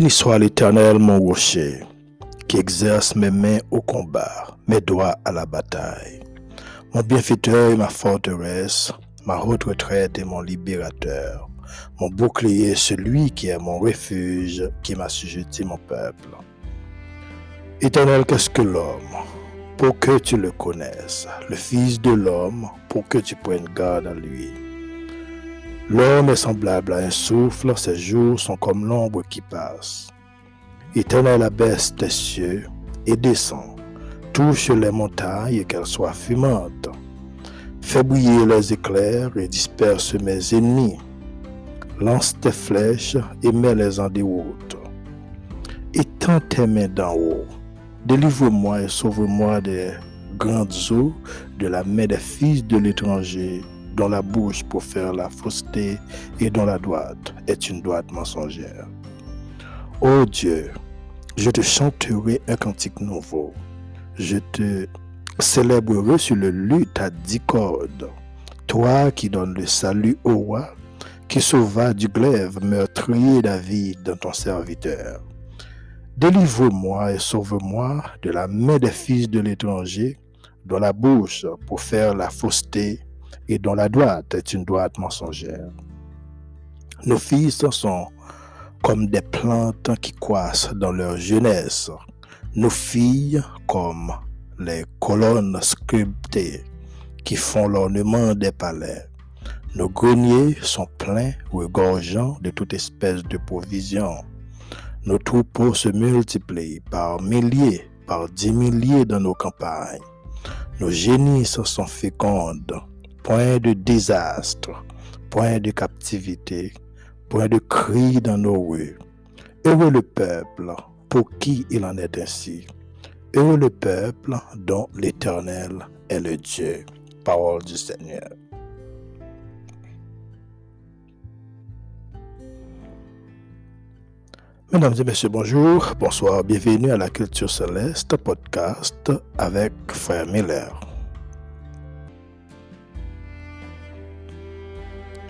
Béni soit l'Éternel, mon rocher, qui exerce mes mains au combat, mes doigts à la bataille. Mon bienfaiteur et ma forteresse, ma haute retraite et mon libérateur, mon bouclier, celui qui est mon refuge, qui m'a sujeté mon peuple. Éternel, qu'est-ce que l'homme pour que tu le connaisses, le Fils de l'homme pour que tu prennes garde à lui. L'homme est semblable à un souffle, ses jours sont comme l'ombre qui passe. Éternel abaisse tes cieux et descend, touche les montagnes qu'elles soient fumantes. Fais briller les éclairs et disperse mes ennemis. Lance tes flèches et mets-les en déroute. Étends tes mains d'en haut. Délivre-moi et sauve-moi des grandes eaux de la main des fils de l'étranger dont la bouche pour faire la fausseté et dont la droite est une droite mensongère. Ô Dieu, je te chanterai un cantique nouveau. Je te célébrerai sur le luth à dix cordes. Toi qui donnes le salut au roi, qui sauva du glaive meurtrier David, ton serviteur. Délivre-moi et sauve-moi de la main des fils de l'étranger, dont la bouche pour faire la fausseté et dont la droite est une droite mensongère. Nos fils sont comme des plantes qui croissent dans leur jeunesse, nos filles comme les colonnes sculptées qui font l'ornement des palais. Nos greniers sont pleins, regorgeant de toute espèce de provisions. Nos troupeaux se multiplient par milliers, par dix milliers dans nos campagnes. Nos génisses sont fécondes, point de désastre, point de captivité, point de cri dans nos rues. Heureux le peuple pour qui il en est ainsi. Heureux le peuple dont l'Éternel est le Dieu. Parole du Seigneur. Mesdames et messieurs, bonjour, bonsoir, bienvenue à la Culture Céleste podcast avec Frère Miller.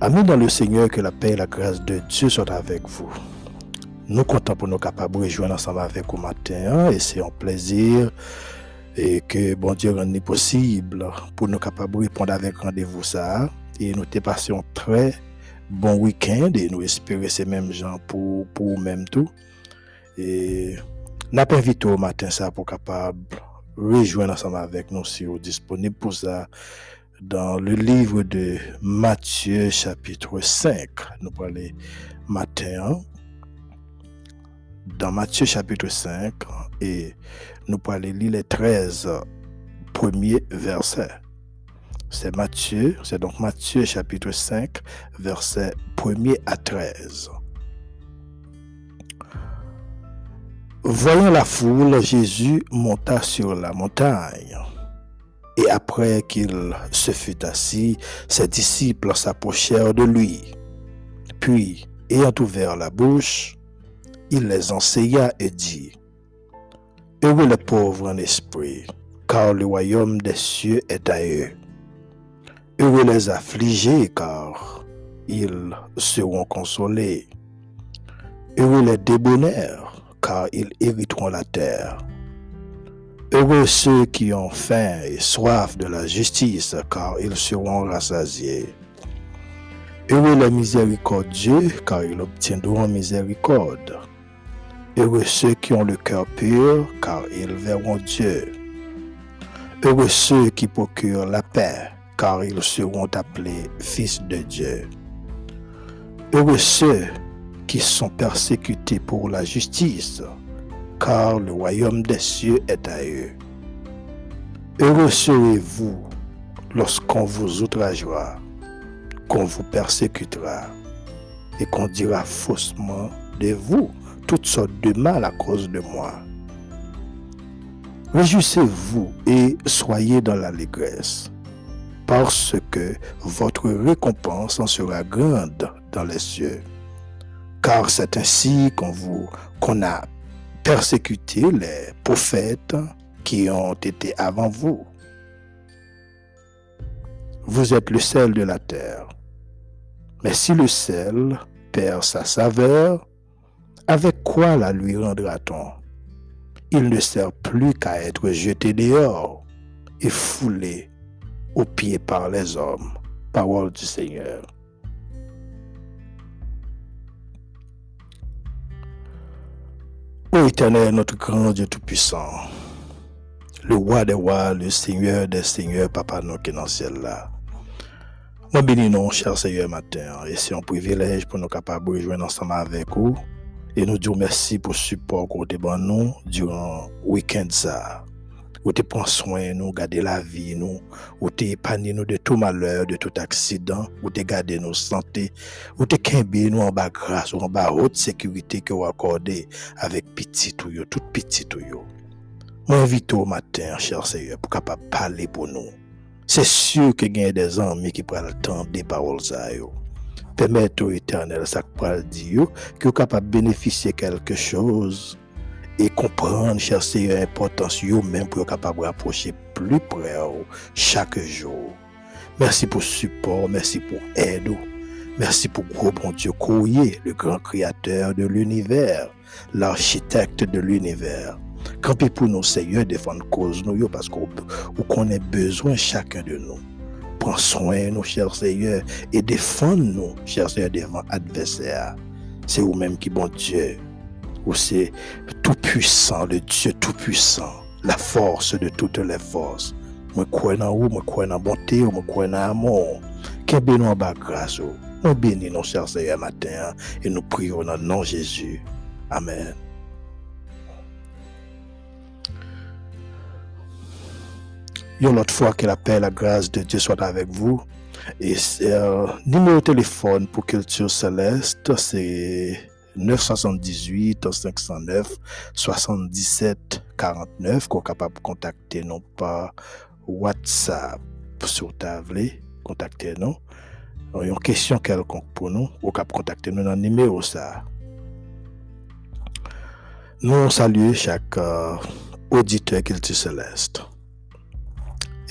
Amis dans le Seigneur, que la paix et la grâce de Dieu soient avec vous. Nous comptons pour nous capables de rejoindre ensemble avec vous matin et c'est un plaisir et que bon Dieu rende possible pour nous capables de répondre avec rendez-vous ça. Et nous te passions très bon week-end et nous espérons ces mêmes gens pour pour même tout. Et n'a pas invité au matin ça pour capable rejoindre ensemble avec nous si vous disponible pour ça dans le livre de Matthieu chapitre 5. Nous parlons matin dans Matthieu chapitre 5 et nous parlons les 13 premiers versets. C'est Matthieu, c'est donc Matthieu chapitre 5 versets 1er à 13. Voyant la foule, Jésus monta sur la montagne. Et après qu'il se fut assis, ses disciples s'approchèrent de lui. Puis, ayant ouvert la bouche, il les enseigna et dit, Heureux les pauvres en esprit, car le royaume des cieux est à eux. Heureux les affligés, car ils seront consolés. Heureux les débonnaires, car ils hériteront la terre. Heureux ceux qui ont faim et soif de la justice, car ils seront rassasiés. Heureux les miséricordieux, car ils obtiendront miséricorde. Heureux ceux qui ont le cœur pur, car ils verront Dieu. Heureux ceux qui procurent la paix, car ils seront appelés fils de Dieu. Heureux ceux qui sont persécutés pour la justice, car le royaume des cieux est à eux. Heureux serez-vous lorsqu'on vous outragera, qu'on vous persécutera et qu'on dira faussement de vous toutes sortes de mal à cause de moi. Réjouissez-vous et soyez dans l'allégresse, parce que votre récompense en sera grande dans les cieux. Car c'est ainsi qu'on vous qu'on a persécuté les prophètes qui ont été avant vous. Vous êtes le sel de la terre. Mais si le sel perd sa saveur, avec quoi la lui rendra-t-on? Il ne sert plus qu'à être jeté dehors et foulé aux pieds par les hommes. Parole du Seigneur. Ô éternel, notre grand Dieu Tout-Puissant, le roi des rois, le Seigneur des seigneurs, Papa nous qui dans le ciel là. Nous, cher Seigneur, matin. Et c'est un privilège pour nous capables de rejoindre ensemble avec vous. Et nous disons merci pour le support que vous avez nous durant le week-end. Vous avez pris soin nous, garder la vie, nous. Vous avez épargné nous de tout malheur, de tout accident. Vous avez gardé nos santé. Vous avez quimbi nous en bas grâce, en bas haute sécurité que vous accordez avec petit tout, tout petit tout. Moi, invite au matin, cher Seigneur, pour capable parler pour nous. C'est sûr que y a des amis qui prennent le temps des paroles ça yo. Permettez au éternel ça que dire que vous capable bénéficier quelque chose et comprendre cher Seigneur l'importance yo même pour capable rapprocher plus près chaque jour. Merci pour support, merci pour aide. Merci pour gros bon Dieu Courrier, le grand créateur de l'univers, l'architecte de l'univers. Campez pour nous, Seigneur, défendre cause nous, parce qu'on connaît besoin chacun de nous. Prends soin, nous, cher Seigneur, et défends-nous, cher Seigneur, devant adversaire. C'est vous-même qui, bon Dieu, c'est tout-puissant, le Dieu tout-puissant, la force de toutes les forces. Moi, crois en vous, moi, crois en bonté, moi, crois en amour. En bas grâce. Nous bénissons, cher Seigneur, matin, et nous prions dans le nom de Jésus. Amen. Une autre fois que la paix la grâce de Dieu soit avec vous. Et euh, numéro de téléphone pour Culture Céleste, c'est 978 509 77 49 qu'on capable contacter nous par WhatsApp sur table, contacter nous. Une question quelconque pour nous, ou capable contacter nous dans le numéro ça. Nous saluons chaque euh, auditeur Culture Céleste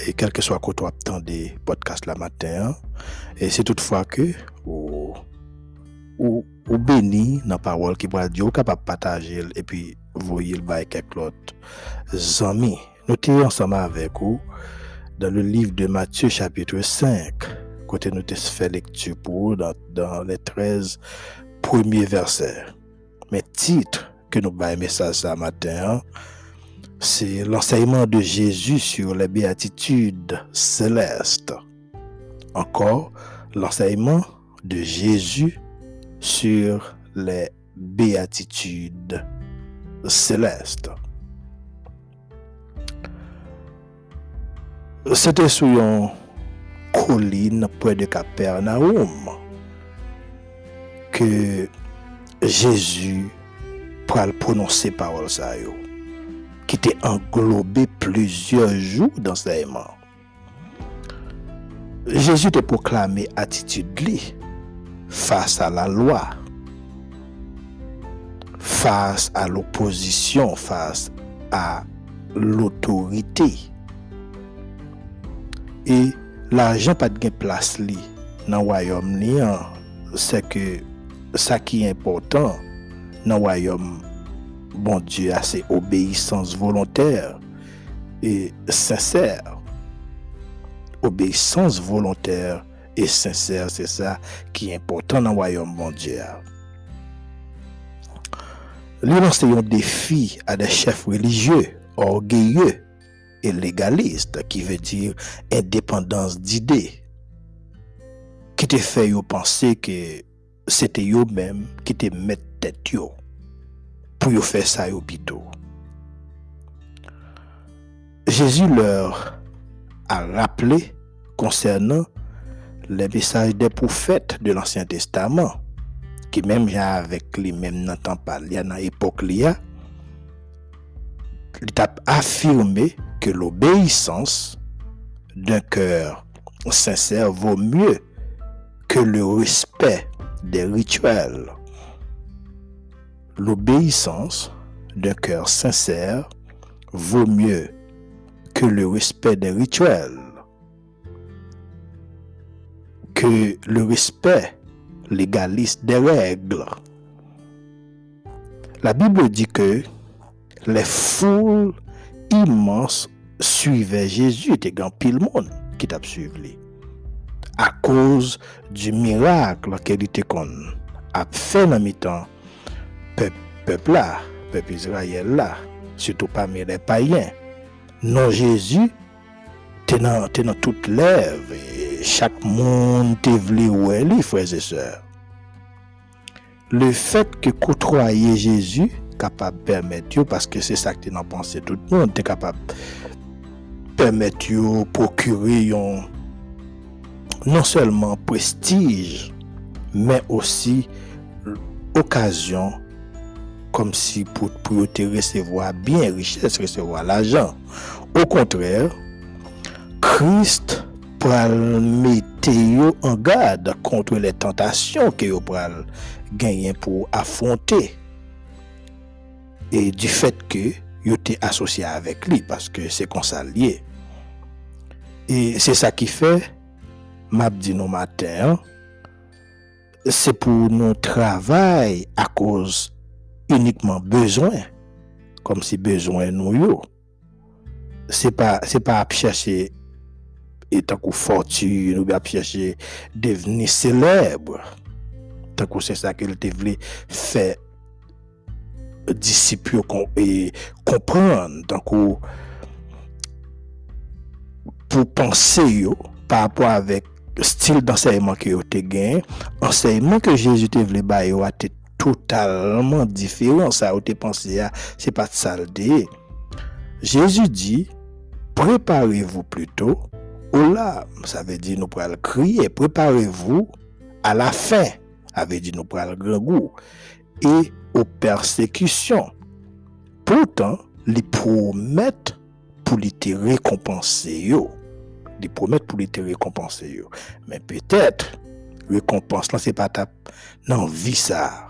et quel que soit quand on des podcasts la matin, et c'est toutefois que ou, ou béni dans la parole qui va dire, capable de partager et puis voyez le bail quelques autres amis. Nous ensemble avec vous dans le livre de Matthieu chapitre 5, côté nous fait lecture pour dans, dans les 13 premiers versets. Mais titre que nous bail message ce matin, c'est l'enseignement de Jésus sur les béatitudes célestes. Encore, l'enseignement de Jésus sur les béatitudes célestes. C'était sur une colline près de Capernaum que Jésus pourra prononcer parole ça qui était englobé plusieurs jours d'enseignement. Jésus te proclamé attitude face à la loi, face à l'opposition, face à l'autorité. Et l'argent pas de place li dans le royaume hein. c'est que ça qui est important dans le royaume bon Dieu a ses obéissances volontaires et sincères. Obéissance volontaire et sincère, c'est ça qui est important dans le royaume bon Dieu. c'est un défi à des chefs religieux, orgueilleux et légalistes, qui veut dire indépendance d'idées, qui te fait penser que c'était eux-mêmes qui te mettent tête pour faire ça au bito. Jésus leur a rappelé concernant les messages des prophètes de l'Ancien Testament, qui même avec les mêmes n'entend pas, il y dans l'époque, il affirmé que l'obéissance d'un cœur sincère vaut mieux que le respect des rituels. L'obéissance d'un cœur sincère vaut mieux que le respect des rituels, que le respect légaliste des règles. La Bible dit que les foules immenses suivaient Jésus, et grand pile monde qui t'a suivi à cause du miracle qu'il était qu'on a fait dans mi-temps peuple là, peuple Israël là, surtout parmi les païens. Non Jésus, t'es dans, dans toute lèvre, chaque monde te voulu où elle frères et sœurs. Le fait que côtoyer Jésus, capable de permettre, parce que c'est ça que tu pensé tout le monde, capable permettre, procurer un non seulement prestige, mais aussi occasion comme si pour, pour te recevoir bien richesse, recevoir l'argent. Au contraire, Christ le mettre en garde contre les tentations que vous pral gagner pour affronter. Et du fait que vous êtes associé avec lui, parce que c'est qu'on lié. Et c'est ça qui fait m'a dit nos matins, c'est pour nous travail à cause uniquement besoin, comme si besoin nous yo. C'est pas, c'est pas à chercher étant que fortune ou à chercher devenir célèbre. Tant que c'est ça qu'il te voulait faire disciples et comprendre. Tant que pour penser par rapport avec style d'enseignement que vous avez gagné, enseignement que Jésus te voulu bailler été totalement différent. Ça à, c'est pas de. Jésus dit, préparez-vous plutôt larmes. Ça veut dire nous pourrons crier, préparez-vous à la fin. Ça veut dire nous le grand goût. Et aux persécutions. Pourtant, les promettent pour les récompenser les promettre pour les te récompenser. Mais peut-être, récompense là, c'est pas ta non vie ça.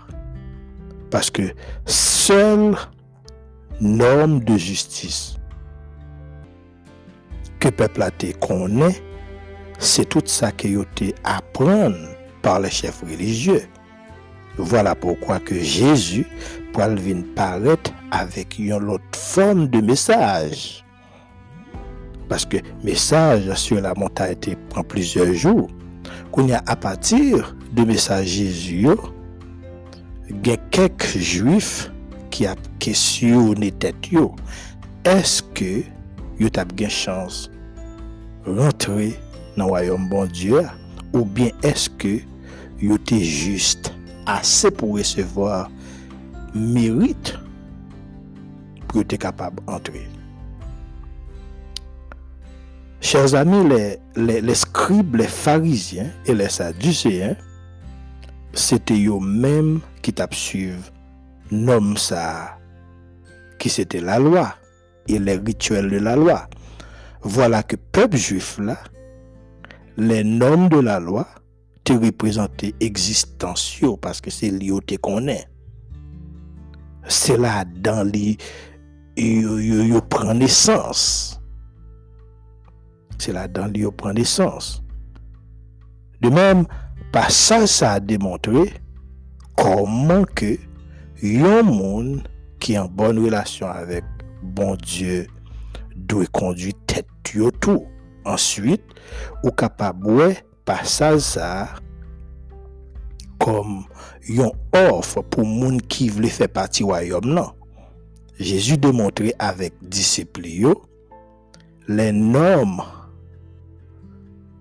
Parce que seule norme de justice que peuple a te connaît, c'est tout ça que yo te apprendre par les chefs religieux. Voilà pourquoi que Jésus pour venir paraître avec une autre forme de message. Parce que message sur la montagne prend plusieurs jours. Qu'on a à partir de message Jésus, il y a quelques juifs qui a questionné tête Est-ce une chance de rentrer dans le royaume bon Dieu ou bien est-ce que vous êtes juste assez pour recevoir mérite pour être capable d'entrer? Chers amis, les, scribes, les pharisiens et les sadducéens, c'était eux-mêmes qui t'a nom ça, qui c'était la loi et les rituels de la loi. Voilà que peuple juif là, les normes de la loi te représentaient existentiaux parce que c'est lié qu'on est. C'est là dans les, ils prennent naissance c'est là-dedans qu'il prend naissance. De même, par ça, ça a démontré comment que un monde qui est en bonne relation avec bon Dieu doit conduire tête tout. Ensuite, ou capable par ça, comme une offre pour monde qui veut faire partie royaume non. Jésus démontré avec disciples les normes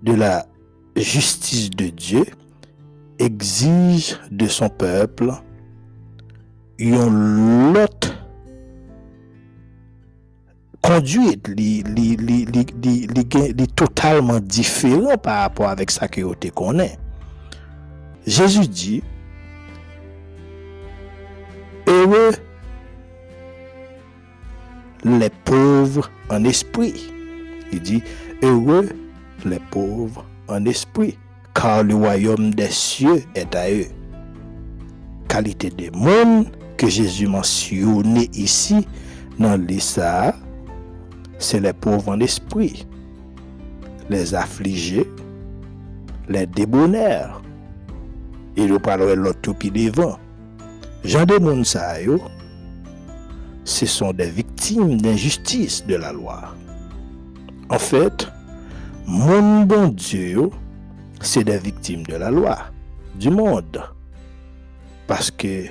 de la justice de Dieu exige de son peuple une autre conduite li, totalement différent par rapport avec ça que vous connaît. Jésus dit, heureux les pauvres en esprit. Il dit, heureux les pauvres en esprit, car le royaume des cieux est à eux. Qualité des monde que Jésus mentionné ici dans l'Issa, c'est les pauvres en esprit, les affligés, les débonnaires. Et nous parlerons de l'autre puis devant. Jean de yo, ce sont des victimes d'injustice de la loi. En fait, mon bon Dieu, c'est des victimes de la loi, du monde. Parce que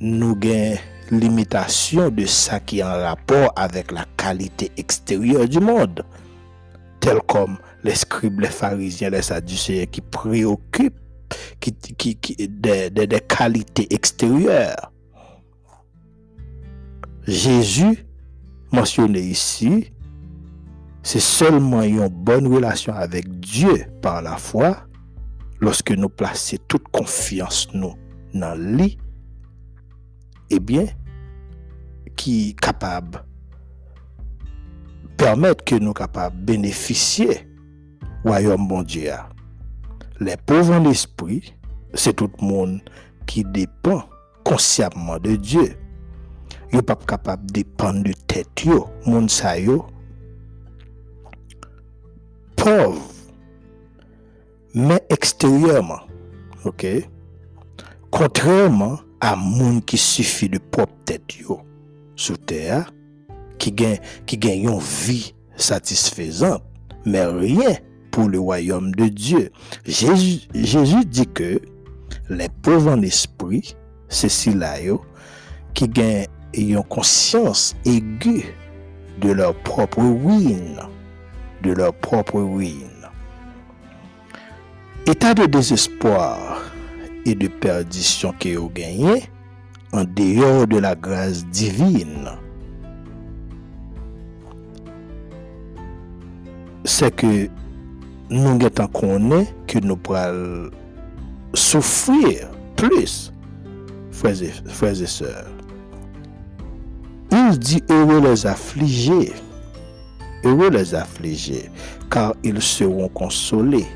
nous avons limitation de ça qui est en rapport avec la qualité extérieure du monde, tel comme les scribes, les pharisiens, les sadducéens qui préoccupent qui, qui, des- des qualités extérieures. Jésus, mentionné ici, c'est seulement une bonne relation avec Dieu par la foi lorsque nous plaçons toute confiance nous dans lui, eh bien, qui capable permettre que nous capables bénéficier royaume bon Dieu. Les pauvres en esprit, c'est tout le monde qui dépend consciemment de Dieu. Yo pas capable de dépendre de tête yo, yo pauvre mais extérieurement. Contrairement à moun qui suffit de propre tête sous terre qui gagne qui gagne une vie satisfaisante mais rien pour le royaume de Dieu. Jésus, Jésus dit que les pauvres en esprit, c'est ceux-là qui gagnent une conscience aiguë de leur propre ruine, de leur propre ruine. État de désespoir et de perdition que vous gagnez en dehors de la grâce divine. C'est que nous connaît que nous pourrons souffrir plus, frères et, frères et sœurs. Il dit heureux les affligés, heureux les affligés, car ils seront consolés.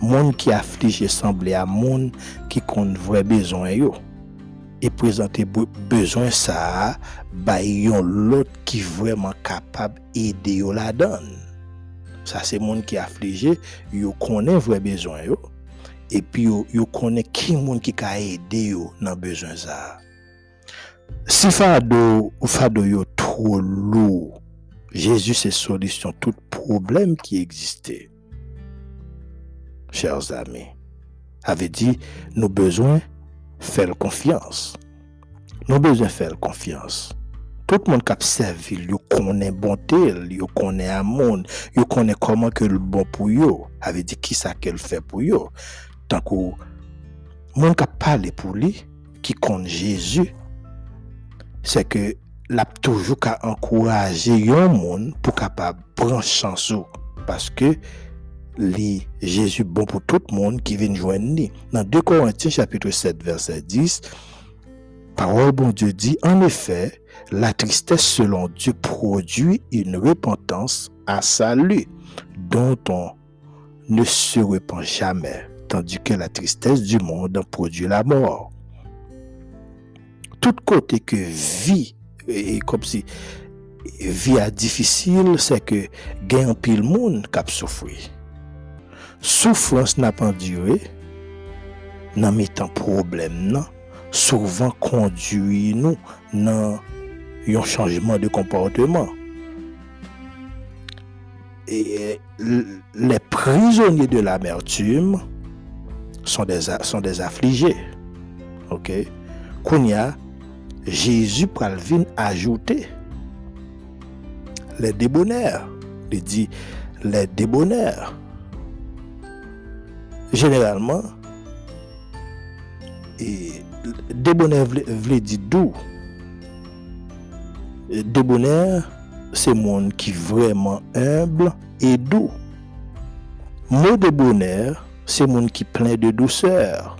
Monde qui affligé semblait à monde qui compte vrai besoin yo. Et présenter be- besoin ça, yon l'autre qui vraiment capable aider yo la donne. Ça c'est monde qui affligé, yo connaît vrai besoin yo. Et puis yo, yo connaît qui monde qui ka aider yo dans besoin ça. Si fado ou fado yo trop lourd, Jésus c'est solution tout problème qui existait. Chers amis, avait dit nous besoin faire confiance. Nous besoin faire confiance. Tout le monde qui servi, yo connaît bonté, yo connaît amour, yo connaît comment que le bon pour yo, avait dit qui ça qu'elle fait pour yo. Tant que monde qui a parlé pour lui, qui compte Jésus, c'est que l'a toujours qu'à encourager un monde pour capable prendre chance ou. parce que li Jésus bon pour tout le monde qui vient joindre. Dans 2 Corinthiens chapitre 7 verset 10, parole bon Dieu dit en effet, la tristesse selon Dieu produit une repentance à salut dont on ne se repent jamais, tandis que la tristesse du monde produit la mort. Tout côté que vie, et comme si vie a difficile, c'est que gain pile monde cap souffrir. Souffrance n'a pas duré, nan mettant problème nan, souvent conduit nous dans un changement de comportement. Et l- les prisonniers de l'amertume sont des, sont des affligés. Ok? Kounya, Jésus pral vin ajouter les débonnaires. Il dit les débonnaires. Généralement, et débonnaire vle dit d'où? debonair, c'est monde qui vraiment humble et doux. Mot debonair, c'est monde qui plein de douceur.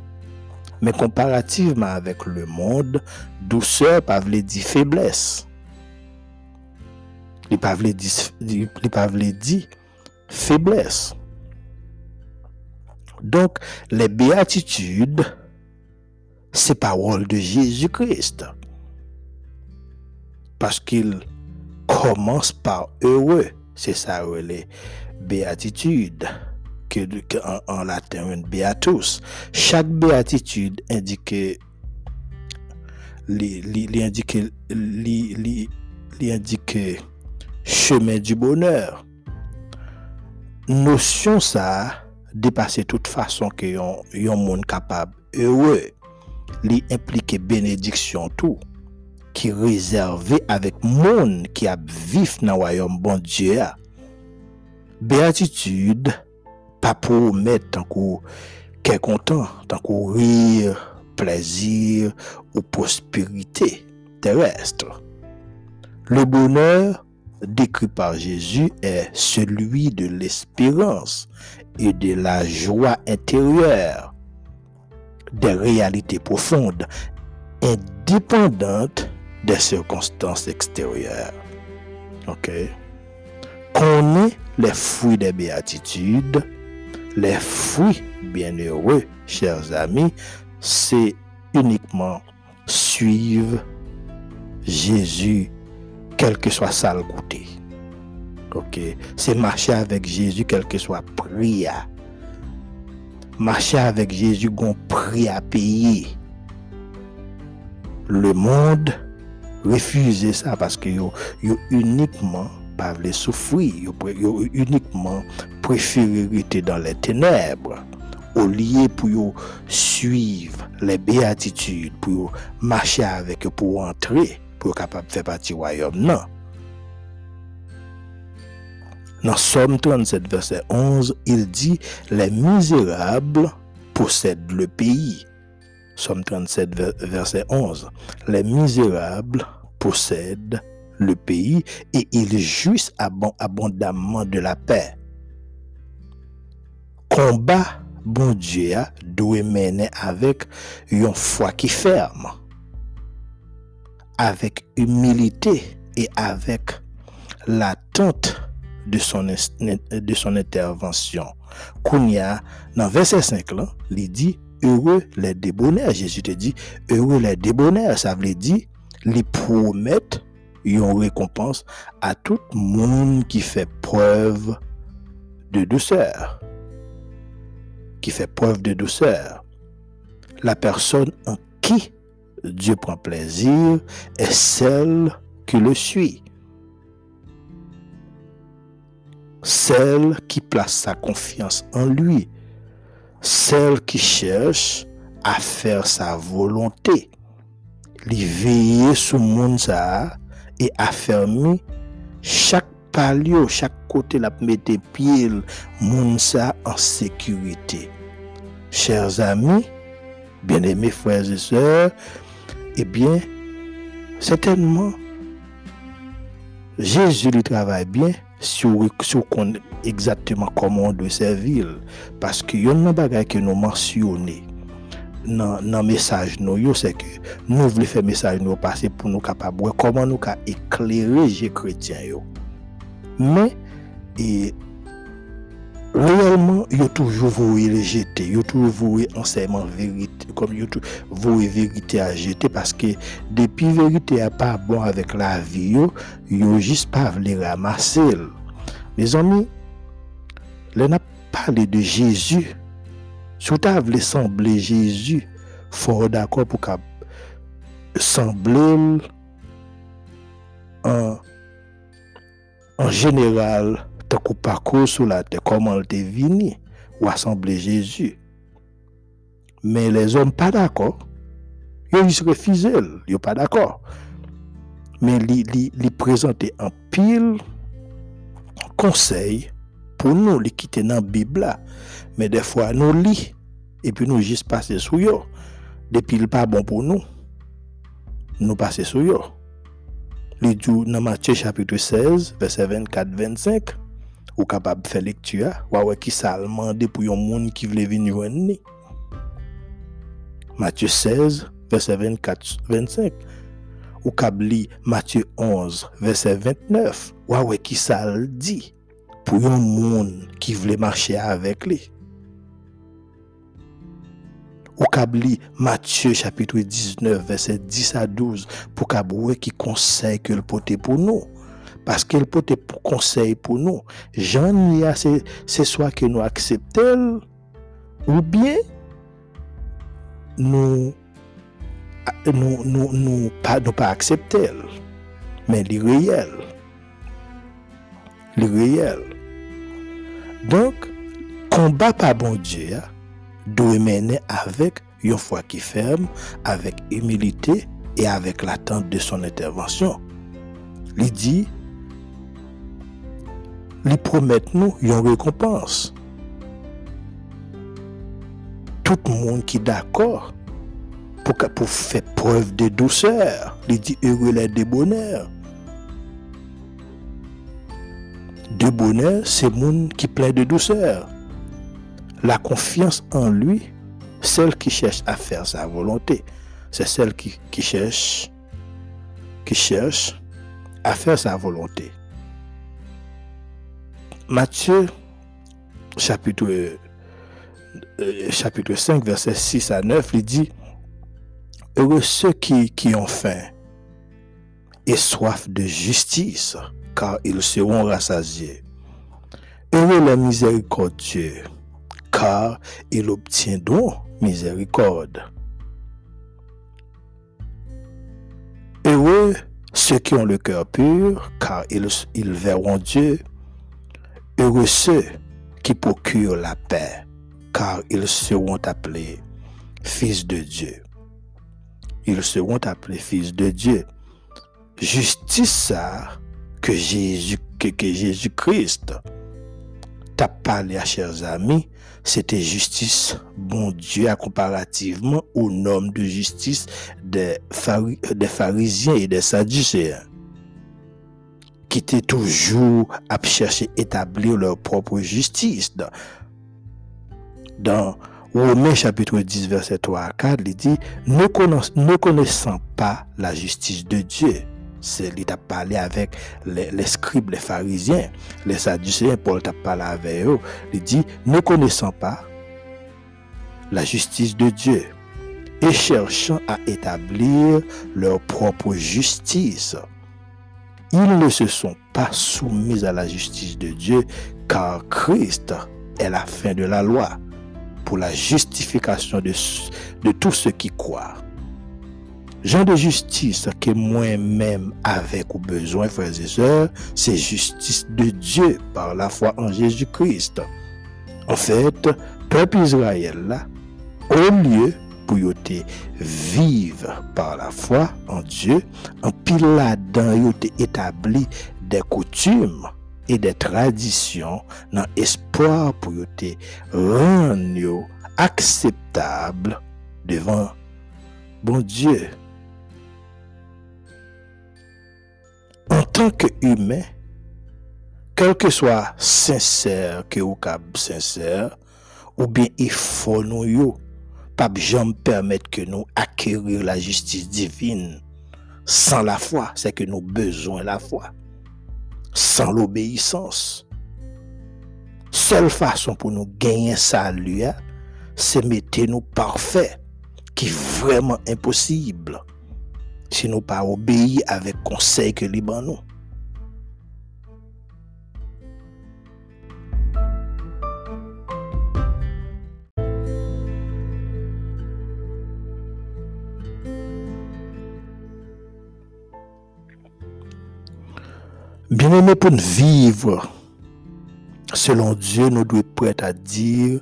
Mais comparativement avec le monde, douceur pas veut dire faiblesse. Il pas veut dire, dire faiblesse. Donc, les béatitudes, c'est parole de Jésus-Christ. Parce qu'il commence par heureux. C'est ça, les béatitudes. Que, en, latin, une beatus. Chaque béatitude indique, li, li, indique, li, indique chemin du bonheur. Notion ça, dépasser toute façon que yon, yon monde capable heureux. Li implique bénédiction tout qui réservé avec monde qui a vif dans royaume bon Dieu. Béatitude, pas pour mettre tant qu'on est content, tant qu'on rire, plaisir ou prospérité terrestre. Le bonheur décrit par Jésus est celui de l'espérance et de la joie intérieure, des réalités profondes, indépendantes des circonstances extérieures. OK? Connaît les fruits des béatitudes, les fruits bienheureux, chers amis, c'est uniquement suivre Jésus, quel que soit ça le côté. Ok, c'est marcher avec Jésus, quel que soit prière. Marcher avec Jésus, qu'on prix à payer. Le monde refuse ça parce que yo, uniquement pas les souffrir, yo, uniquement préféré rester dans les ténèbres au lieu pour suivre les béatitudes, pour marcher avec pour entrer, pour capable faire partie du royaume. Non. Dans Somme 37, verset 11, il dit Les misérables possèdent le pays. Somme 37, verset 11. Les misérables possèdent le pays et ils jouissent abondamment de la paix. Combat, bon Dieu, doit mener avec une foi qui ferme, avec humilité et avec l'attente de son, de son intervention. Kounia, dans verset 5, là, il dit Heureux les débonnaires. Jésus te dit Heureux les débonnaires. Ça veut dire les promettent une récompense à tout le monde qui fait preuve de douceur. Qui fait preuve de douceur. La personne en qui Dieu prend plaisir est celle qui le suit. celle qui place sa confiance en lui, celle qui cherche à faire sa volonté, lui veiller sur monde ça et affermer chaque palio, chaque côté la pied monde ça en sécurité. Chers amis, bien-aimés frères et sœurs, eh bien, certainement, Jésus travaille bien sur, exactement comment on doit servir. Parce que y a un bagage que nous mentionnons dans le message, c'est que nous voulons faire message nous passer pour nous capables comment nous éclairer les chrétiens. Mais, et, réellement, il y a toujours voulu les jeter, il y a toujours voulu enseignement vérité, comme il y a toujours vérité à jeter, parce que depuis vérité n'est pas bon avec la vie, il y a juste pas les ramasser. Mes amis, là n'a parlé de Jésus. Si vous avez sembler Jésus, faut d'accord pour qu'il sembler en, en général, tant qu'on parcours sur la terre, comment il est venu, ou assembler Jésus. Mais les hommes pas d'accord. Ils se refusent, ils sont pas d'accord. Mais ils présentent en pile conseil pour nous les quitter dans la Bible Mais des fois, nous lit et puis nous juste passer sur eux. Depuis le pas bon pour nous, nous passer sur eux. djou nan Matye chapitre 16, verset 24-25, ou kapab fè lektua, wawè ki sa almande pou yon moun ki vle vin yon ni. Matye 16, verset 24-25, ou kab li Matye 11, verset 29, wawè ki sa al di pou yon moun ki vle marchè avèk li. Ou kab li Matye chapitre 19, verset 10 a 12, pou kab wè ki konsey ke l'pote pou nou. Paske l'pote konsey pou nou. Jan ni a se swa ke nou akseptel, ou bien nou pa akseptel. Men li reyel. Li reyel. Donk, konba pa bon Dje ya, doye mene avèk yon fwa ki ferm, avèk emilite, e avèk l'attente de son intervensyon. Li di, li promet nou yon rekompans. Tout moun ki d'akor, pou fè preuve de douceur, li di, ewe lè de bonèr. De bonèr, se moun ki plè de douceur. La confiance en lui, celle qui cherche à faire sa volonté, c'est celle qui cherche à faire sa volonté. Matthieu, chapitre, euh, chapitre 5, verset 6 à 9, il dit, Heureux ceux qui, qui ont faim et soif de justice, car ils seront rassasiés. Heureux les miséricordieux, car ils obtiendront miséricorde. Heureux ceux qui ont le cœur pur, car ils, ils verront Dieu. Heureux ceux qui procurent la paix, car ils seront appelés fils de Dieu. Ils seront appelés fils de Dieu. Justice que Jésus que, Jésus-Christ t'a parlé à chers amis, c'était justice, bon Dieu, comparativement au nom de justice des, pharisiens et des sadducéens, étaient toujours à chercher à établir leur propre justice. Dans, dans Romains chapitre 10, verset 3 à 4, il dit, ne connaissant pas la justice de Dieu, c'est lui t'a parlé avec les, scribes, les pharisiens, les sadducéens, Paul t'a parlé avec eux. Il dit, ne connaissant pas la justice de Dieu et cherchant à établir leur propre justice, ils ne se sont pas soumis à la justice de Dieu car Christ est la fin de la loi pour la justification de, de tous ceux qui croient. Jan de justice mwen men avek ou bezwen, frèze et sèr, se justice de Dieu par la fwa an Jésus-Christ. En fèt, pep Israel la, ou liye pou yote vive par la fwa an Dieu, an pil la dan yote etabli de koutume e espoir pou ranyo akseptable devan bon Dieu. En tant que humain, quel que soit sincère que ou cap sincère, ou bien il faut nous yo, pas jamais permettre que nous acquérir la justice divine sans la foi, c'est que nous besoin la foi. Sans l'obéissance. Seule façon pour nous gagner salut, hein, c'est mettre nous parfaits, qui est vraiment impossible si nou pa obeyi avek konsey ke li ban nou. Bien eme pou nou vivre selon Diyo nou dwe prete a dir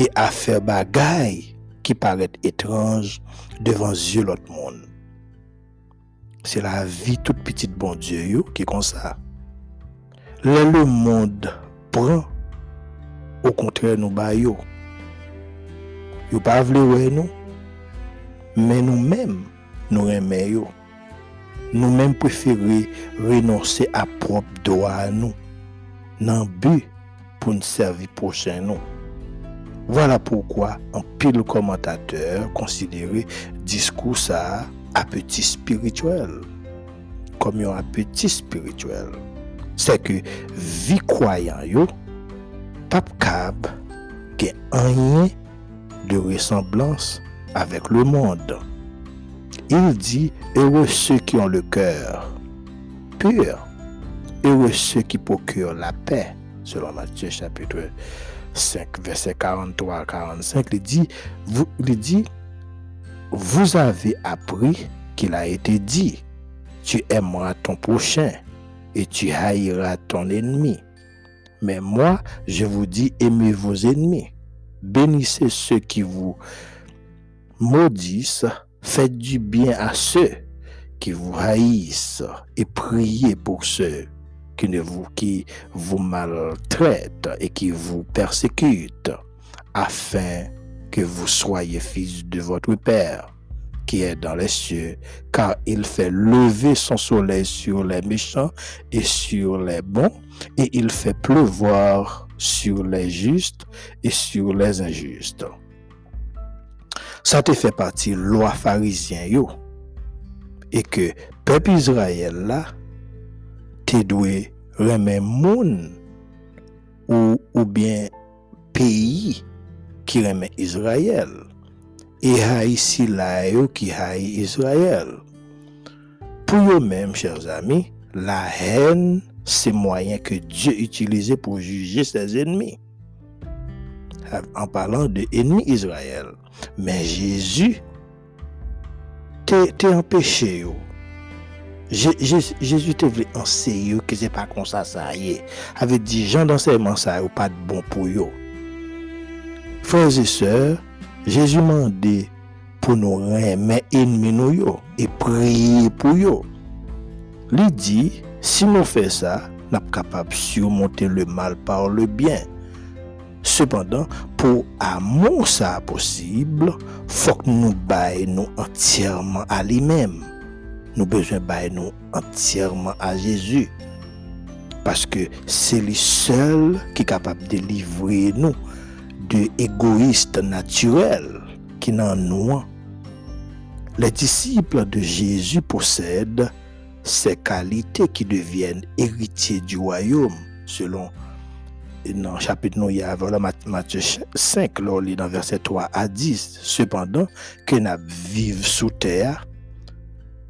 e a fe bagay ki paret etranj devan Diyo lot moun. c'est la vie toute petite bon Dieu qui est comme ça. Là, le monde prend, au contraire, nous ba yo. Yo pas nous, mais nous-mêmes, nous aimons. Nous-mêmes préférer renoncer à propre droit à nous, dans but pour nous servir prochain nous. Voilà pourquoi un pile commentateur considérait discours ça à petit spirituel. Comme un petit spirituel. C'est que vie croyant yo, pape cab, qui rien de ressemblance avec le monde. Il dit, heureux ceux qui ont le cœur pur, heureux ceux qui procurent la paix, selon Matthieu chapitre 5, verset 43 à 45, il dit, vous, il dit, vous avez appris qu'il a été dit, tu aimeras ton prochain et tu haïras ton ennemi. Mais moi, je vous dis, aimez vos ennemis, bénissez ceux qui vous maudissent, faites du bien à ceux qui vous haïssent et priez pour ceux qui, ne vous, qui vous maltraitent et qui vous persécutent, afin que vous soyez fils de votre Père qui est dans les cieux, car il fait lever son soleil sur les méchants et sur les bons, et il fait pleuvoir sur les justes et sur les injustes. Ça te fait partie loi pharisien yo. Et que peuple Israël là, te doué remen moun ou, ou bien pays qui remet Israël. Et haïsi la yo qui haï Israël. Pour eux-mêmes, chers amis, la haine, c'est moyen que Dieu utilisait pour juger ses ennemis. En parlant de ennemis Israël. Mais Jésus t'es empêché. Jésus te voulu enseigner que c'est pas comme ça ça y est. Avait dit gens d'enseignement ça ou pas de bon pour eux. Frères et sœurs, Jésus m'a dit pour nous remettre ennemis nous et prier pour eux. Il dit si nous faisons ça, nous sommes capables de surmonter le mal par le bien. Cependant, pour amour ça possible, faut que nous nous entièrement à lui-même. Nous besoin de nous entièrement à Jésus. Parce que c'est lui seul qui est capable de livrer nous de égoïstes naturels qui n'en nous. Les disciples de Jésus possèdent ces qualités qui deviennent héritiers du royaume, selon dans chapitre nous, il y a Matthieu 5, là, dans verset 3 à 10. Cependant, que nous vivons sous terre,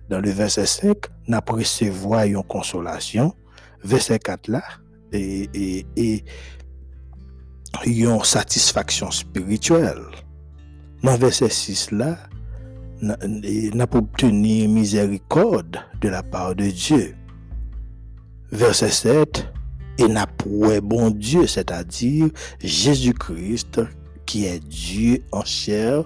dans le verset 5, nous recevons une consolation. Verset 4 là, et, et, et une satisfaction spirituelle. Dans verset 6 là, nous avons obtenu miséricorde de la part de Dieu. Verset 7, et n'a pas bon Dieu, c'est-à-dire Jésus-Christ, qui est Dieu en chair,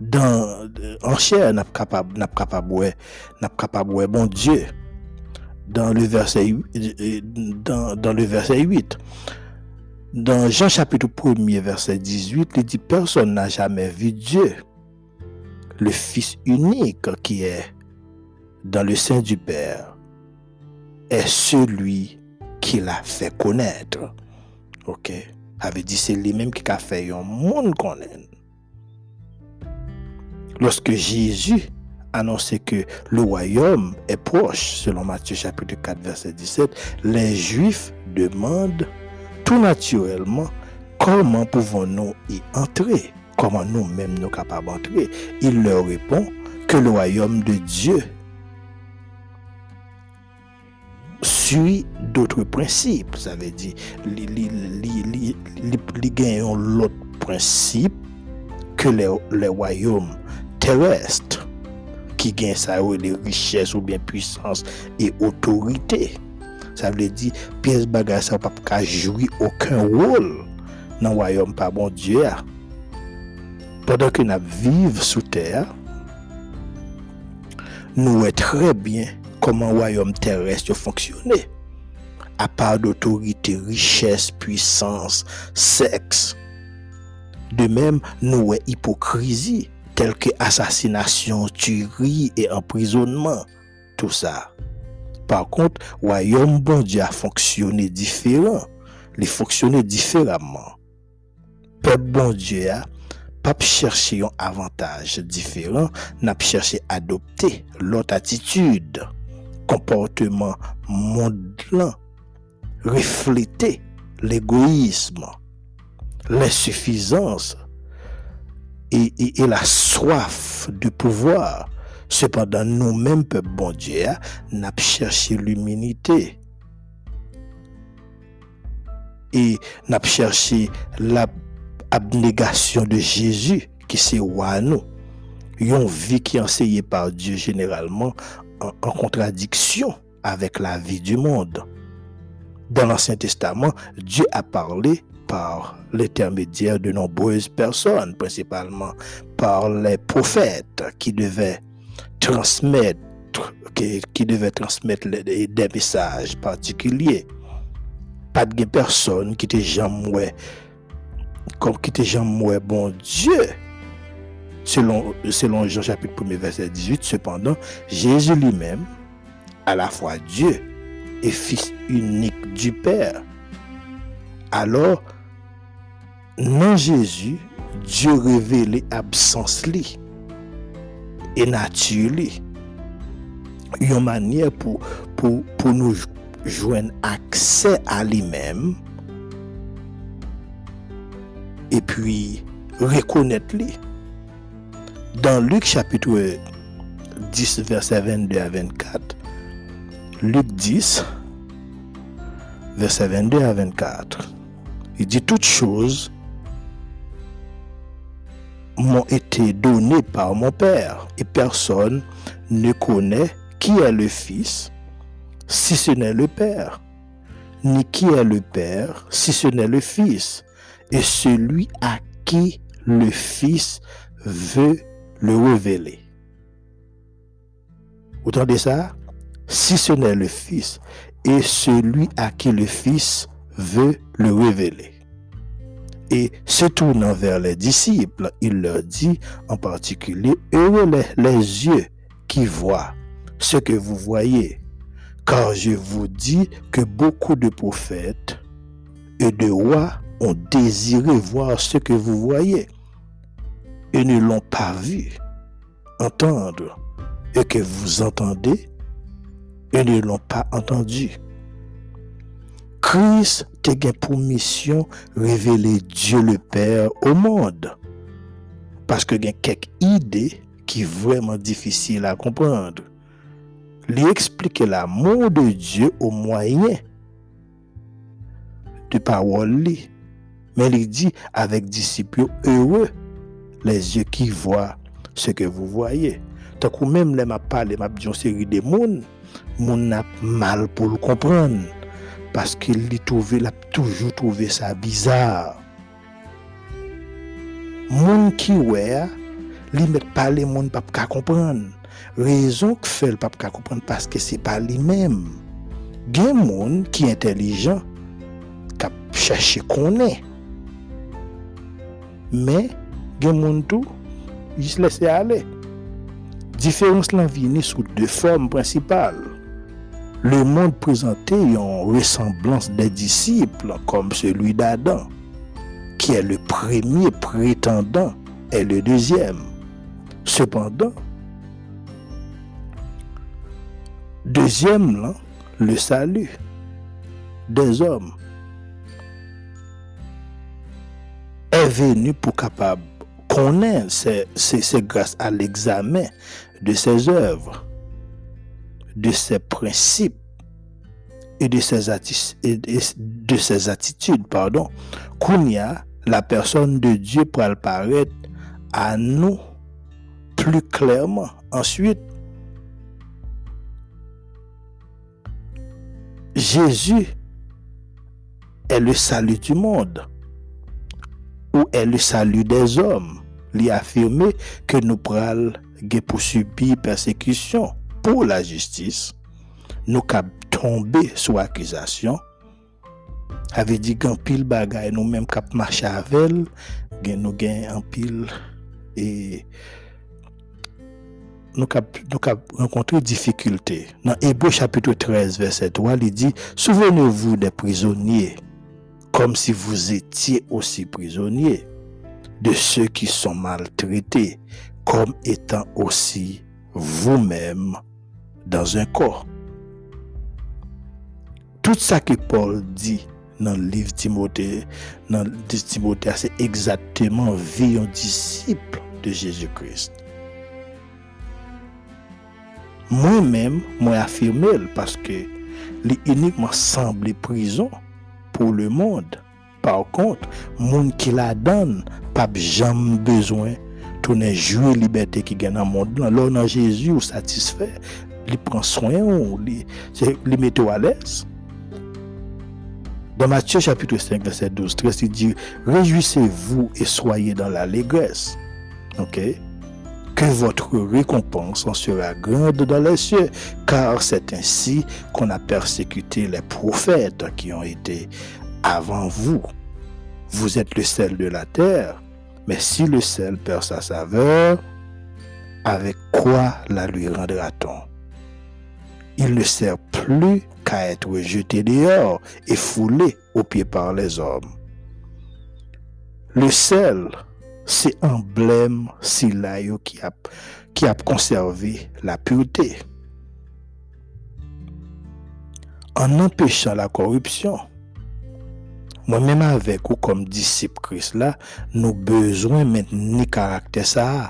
dans, en chair, n'a capable, n'a capable, n'a bon Dieu. Dans le verset, dans, dans le verset 8. Dans Jean chapitre 1er, verset 18, il dit, personne n'a jamais vu Dieu. Le Fils unique qui est dans le sein du Père est celui qui l'a fait connaître. Ok? Avait dit c'est lui-même qui a fait un monde connaître. Lorsque Jésus annonçait que le royaume est proche, selon Matthieu chapitre 4, verset 17, les Juifs demandent tout naturellement comment pouvons-nous y entrer? Comment nous-mêmes nous capables d'entrer? Il leur répond que le royaume de Dieu suit d'autres principes. Ça veut dire, il gagne l'autre principe que les, royaumes terrestres qui gagnent ça les richesses ou bien puissance et autorité. Ça veut dire, pièce bagage ça pas jouer aucun rôle dans le royaume pas bon Dieu. Pendant que nous vivons sous terre, nous est très bien comment le royaume terrestre fonctionnait. À part d'autorité, richesse, puissance, sexe. De même, nous avons hypocrisie, tels que assassination, tuerie et emprisonnement. Tout ça. Par contre, royaume bon Dieu a fonctionné. Il fonctionné différemment. Peuple bon Dieu a pas cherché un avantage différent, n'a cherché adopter l'autre attitude, comportement mondain, refléter l'égoïsme, l'insuffisance et, la soif de pouvoir. Cependant, nous-mêmes, peuple bon Dieu, n'a cherché l'humilité. Et n'a cherché l'abnégation de Jésus qui c'est roi nous. Une vie qui est enseignée par Dieu généralement en contradiction avec la vie du monde. Dans l'Ancien Testament, Dieu a parlé par l'intermédiaire de nombreuses personnes, principalement par les prophètes qui devaient transmettre, qui, transmettre des messages particuliers. Pas de personne qui était jamais comme qui était jamais bon Dieu. Selon, selon Jean chapitre 1 verset 18, cependant, Jésus lui-même, à la fois Dieu et Fils unique du Père. Alors, non Jésus, Dieu révélé absence li et nature li. Une manière pour, pour, pour nous joindre accès à lui-même et puis reconnaître lui. Dans Luc chapitre 10, verset 22 à 24, Luc 10, verset 22 à 24. Il dit toutes choses m'ont été données par mon Père et personne ne connaît qui est le Fils si ce n'est le Père, ni qui est le Père si ce n'est le Fils et celui à qui le Fils veut le révéler. Vous entendez ça si ce n'est le Fils, et celui à qui le Fils veut le révéler. Et se tournant vers les disciples, il leur dit en particulier, heureux les, yeux qui voient ce que vous voyez, car je vous dis que beaucoup de prophètes et de rois ont désiré voir ce que vous voyez et ne l'ont pas vu, entendre, et que vous entendez et ne l'ont pas entendu. Christ a pour mission révéler Dieu le Père au monde. Parce que y a quelques idées qui sont vraiment difficiles à comprendre. Lui expliquer l'amour de Dieu au moyen de parole. Mais il dit avec disciples heureux les yeux qui voient ce que vous voyez. Tant que même les m'a parlé, m'a dit une série de mal pour le comprendre parce qu'il a toujours trouvé ça bizarre. Moun qui ouais, li met pas les moun pas comprendre. Raison que fait le pas comprendre parce que c'est pas lui-même. Gen moun qui intelligent qui chercher connaît. Mais gen moun tout il se laisse aller. Différence là vient sous deux formes principales le monde présentait une ressemblance des disciples comme celui d'Adam, qui est le premier prétendant et le deuxième. Cependant, deuxième, le salut des hommes est venu pour c'est grâce à l'examen de ses œuvres de ses principes et de ses, de ses attitudes, pardon, a la personne de Dieu pour apparaître à nous plus clairement. Ensuite, Jésus est le salut du monde ou est le salut des hommes. Il a affirmé que nous prenons pour subir persécution pour la justice, nous cap tomber sous accusation, avait dit qu'un pile bagay nous même cap marcher avec nous gain en pile et nous rencontré difficulté. Dans Hébreu chapitre 13, verset 3, il dit, Souvenez-vous des prisonniers, comme si vous étiez aussi prisonniers, de ceux qui sont maltraités, comme étant aussi vous-même dans un corps. Tout ça que Paul dit dans le livre Timothée, dans le Timothée, c'est exactement vie un disciple de Jésus-Christ. Moi-même, moi affirmé parce que les uniquement prison pour le monde. Par contre, monde qui la donne, pas jamais besoin tourner jouer liberté qui gagne dans le monde. Dans Jésus, ou satisfait, il prend soin, il met à l'aise. Dans Matthieu chapitre 5, verset 12, 13, il dit, Réjouissez-vous et soyez dans l'allégresse. OK? Que votre récompense en sera grande dans les cieux, car c'est ainsi qu'on a persécuté les prophètes qui ont été avant vous. Vous êtes le sel de la terre, mais si le sel perd sa saveur, avec quoi la lui rendra-t-on? Il ne sert plus qu'à être jeté dehors et foulé aux pieds par les hommes. Le sel, c'est emblème si qui a, qui a conservé la pureté. En empêchant la corruption, Mwen menman avek ou kom disip kris la, nou bezwen men ni karakter sa a.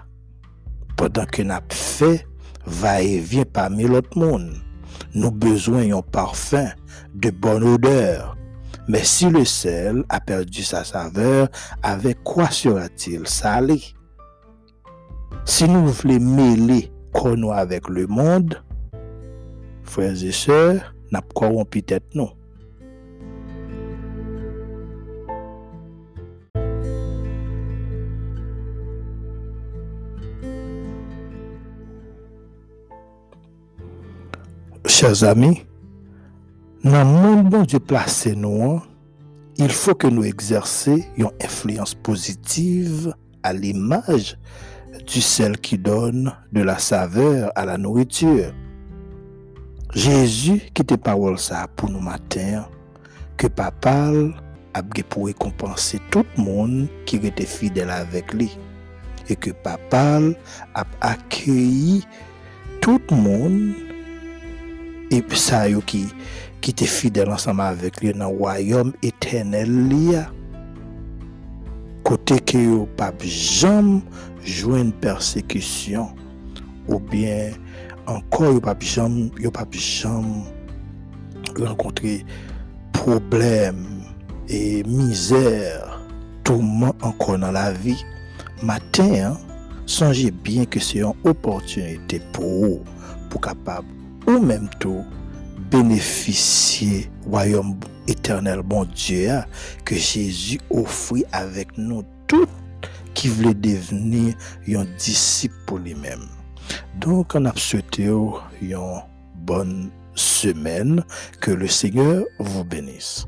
Podan ke nap fe, va e vyen pa mi lot moun. Nou bezwen yon parfum de bon odeur. Men si le sel a perdi sa saveur, avek kwa sera-til sali? Si nou vle mele kono avek le moun, freze se, nap koron pitet nou. Chers amis, le monde bon Dieu placé nous, il faut que nous exercions une influence positive à l'image du sel qui donne de la saveur à la nourriture. Jésus qui était parole ça pour nous matin, que papa a pour récompenser tout le monde qui était fidèle avec lui. Et que papa a accueilli tout le et ça qui était fidèle ensemble avec lui dans le royaume éternel côté que yo pas jamais une persécution. Ou bien encore yo pas jamais yo pas jamais rencontrer problème et misère tourment encore dans la vie. Matin hein, songez bien que c'est une opportunité pour vous pour capable ou même tout bénéficier royaume éternel bon Dieu hein, que Jésus offrit avec nous tout qui voulait devenir un disciple pour lui-même. Donc on a souhaité une bonne semaine que le Seigneur vous bénisse.